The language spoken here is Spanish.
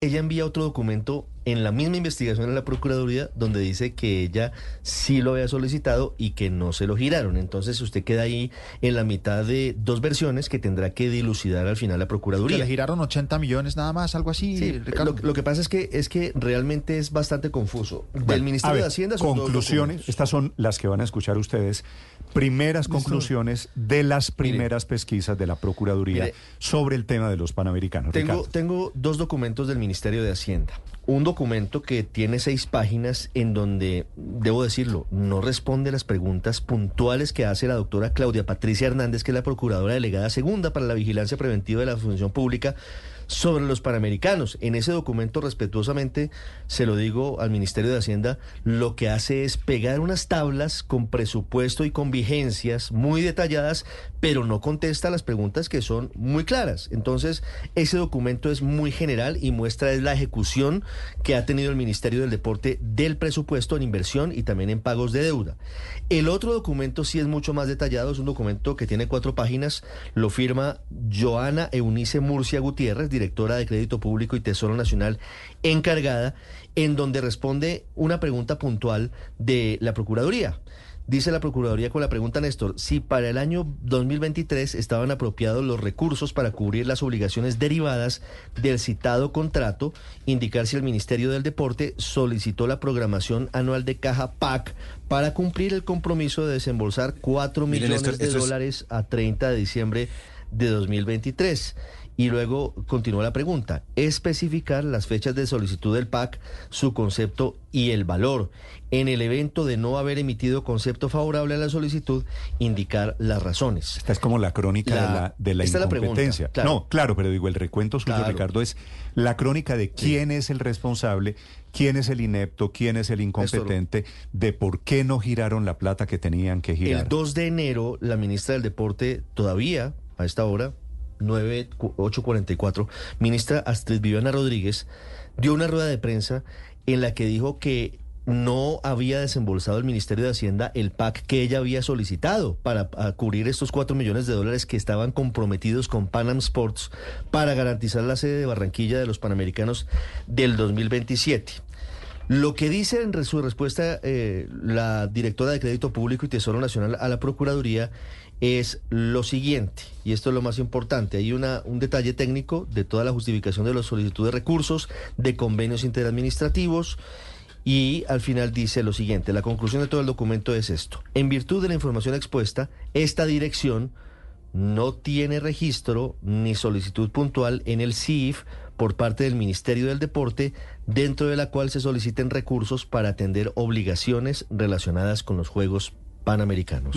ella envía otro documento en la misma investigación en la Procuraduría donde dice que ella sí lo había solicitado y que no se lo giraron. Entonces usted queda ahí en la mitad de dos versiones que tendrá que dilucidar al final la Procuraduría. Que le giraron 80 millones nada más, algo así, Sí, Ricardo. lo, lo que pasa es que es que realmente es bastante confuso. Del Bueno, Ministerio ver, de Hacienda son dos conclusiones. Estas son las que van a escuchar ustedes. Primeras conclusiones de las primeras pesquisas de la Procuraduría Mire. sobre el tema de los panamericanos. Tengo, Ricardo. tengo dos documentos del Ministerio de Hacienda. Un documento que tiene seis páginas en donde, debo decirlo, no responde las preguntas puntuales que hace la doctora Claudia Patricia Hernández, que es la Procuradora Delegada Segunda para la Vigilancia Preventiva de la Función Pública sobre los Panamericanos. En ese documento, respetuosamente, se lo digo al Ministerio de Hacienda, lo que hace es pegar unas tablas con presupuesto y con vigencias muy detalladas, pero no contesta las preguntas que son muy claras. Entonces, ese documento es muy general y muestra es la ejecución que ha tenido el Ministerio del Deporte del presupuesto en inversión y también en pagos de deuda. El otro documento sí es mucho más detallado, es un documento que tiene cuatro páginas, lo firma Joana Eunice Murcia Gutiérrez, directora de Crédito Público y Tesoro Nacional encargada, en donde responde una pregunta puntual de la Procuraduría. Dice la Procuraduría con la pregunta, Néstor, si para el año 2023 estaban apropiados los recursos para cubrir las obligaciones derivadas del citado contrato, indicar si el Ministerio del Deporte solicitó la programación anual de caja PAC para cumplir el compromiso de desembolsar 4 Mire, millones Néstor, de es- dólares a 30 de diciembre de 2023. Y luego continúa la pregunta, especificar las fechas de solicitud del PAC, su concepto y el valor. En el evento de no haber emitido concepto favorable a la solicitud, indicar las razones. Esta es como la crónica La- de la, de la esta es la pregunta, incompetencia. claro. No, claro, pero digo, el recuento suyo, Claro. Ricardo, es la crónica de quién es el responsable, quién es el inepto, quién es el incompetente, de por qué no giraron la plata que tenían que girar. El 2 de enero, la ministra del Deporte, todavía a esta hora, 9, cu- 8.44, ministra Astrid Viviana Rodríguez, dio una rueda de prensa en la que dijo que no había desembolsado el Ministerio de Hacienda el PAC que ella había solicitado para cubrir estos 4 millones de dólares que estaban comprometidos con Panam Sports para garantizar la sede de Barranquilla de los Panamericanos del 2027. Lo que dice en su respuesta eh, la directora de Crédito Público y Tesoro Nacional a la Procuraduría es lo siguiente, y esto es lo más importante, hay una, un detalle técnico de toda la justificación de la solicitud de recursos, de convenios interadministrativos, y al final dice lo siguiente, la conclusión de todo el documento es esto, en virtud de la información expuesta, esta dirección no tiene registro ni solicitud puntual en el CIF por parte del Ministerio del Deporte, dentro de la cual se soliciten recursos para atender obligaciones relacionadas con los Juegos Panamericanos.